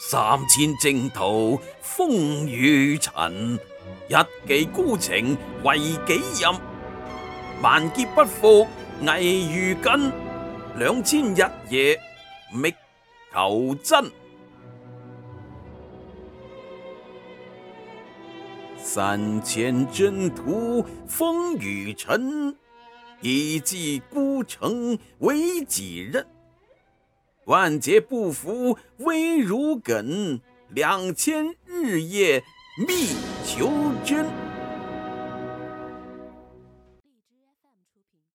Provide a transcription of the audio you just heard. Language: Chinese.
三千征途风雨尘，一骑孤情为己任。万劫不复危如根，两千日夜觅求真。三千征途风雨尘，一骑孤城为己任。万劫不复危如梗，两千日夜觅求真。